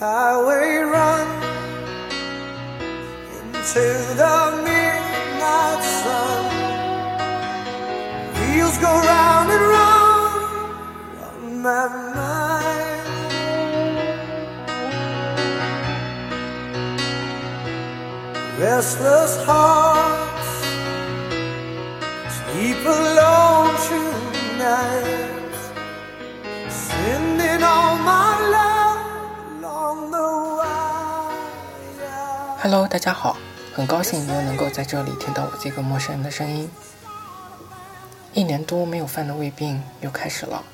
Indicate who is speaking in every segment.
Speaker 1: we run into the midnight sun. Wheels go round and round on my mind. Restless hearts sleep alone tonight,
Speaker 2: Hello，大家好，很高兴你又能够在这里听到我这个陌生人的声音。一年多没有犯的胃病又开始了，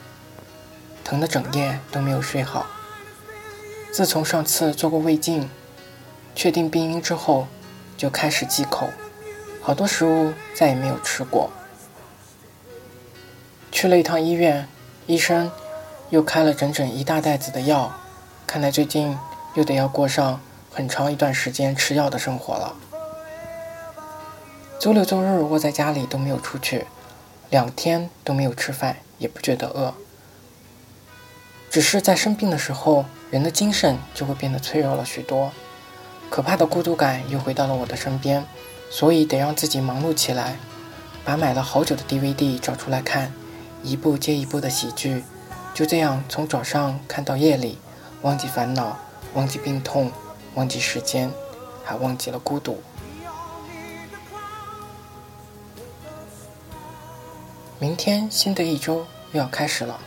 Speaker 2: 疼得整夜都没有睡好。自从上次做过胃镜，确定病因之后，就开始忌口，好多食物再也没有吃过。去了一趟医院，医生又开了整整一大袋子的药，看来最近又得要过上很长一段时间吃药的生活了。周六周日窝在家里都没有出去，两天都没有吃饭，也不觉得饿。只是在生病的时候，人的精神就会变得脆弱了许多。可怕的孤独感又回到了我的身边，所以得让自己忙碌起来，把买了好久的 DVD 找出来看，一部接一部的喜剧，就这样从早上看到夜里，忘记烦恼，忘记病痛，忘记时间，还忘记了孤独。明天新的一周又要开始了，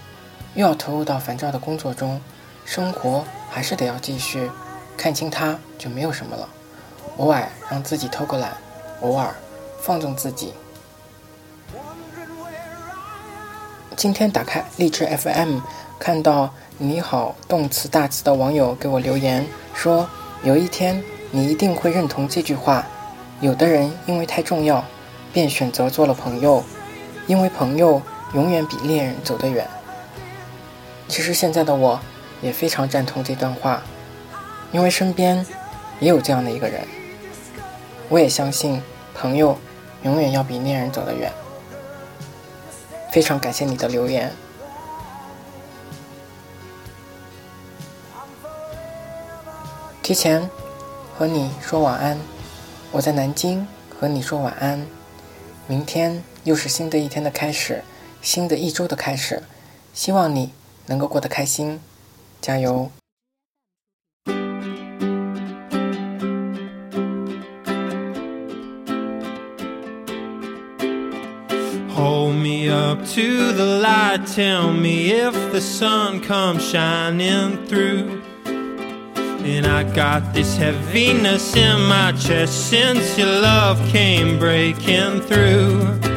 Speaker 2: 又要投入到烦躁的工作中，生活还是得要继续。看清它就没有什么了。偶尔让自己偷个懒，偶尔放纵自己。今天打开荔枝 FM，看到你好动词大词的网友给我留言说：“有一天你一定会认同这句话。有的人因为太重要，便选择做了朋友，因为朋友永远比恋人走得远。”其实现在的我也非常赞同这段话。因为身边也有这样的一个人，我也相信朋友永远要比恋人走得远。非常感谢你的留言，提前和你说晚安。我在南京和你说晚安。明天又是新的一天的开始，新的一周的开始。希望你能够过得开心，加油
Speaker 3: ！Hold me up to the light, tell me if the sun comes shining through. And I got this heaviness in my chest since your love came breaking through.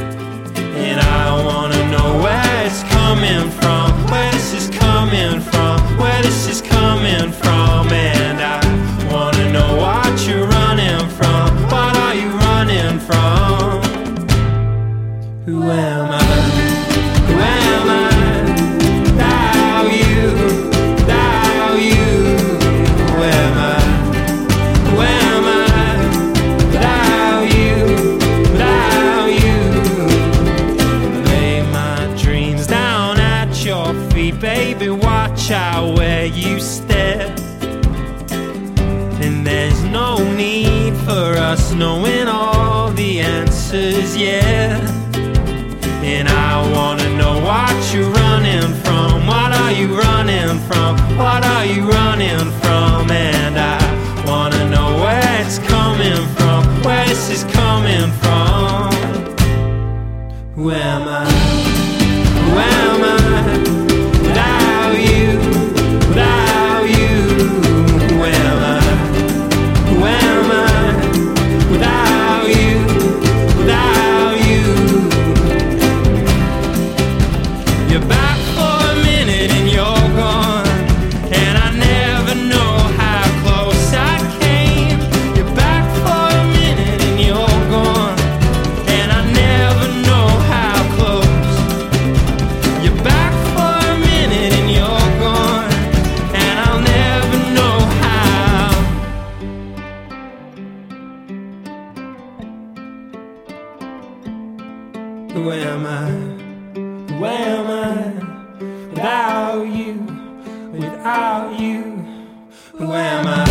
Speaker 3: Answers yet. And I wanna know what you're running from. What are you running from? What are you running from? And am I? Who am I? Without you, without you, who am I?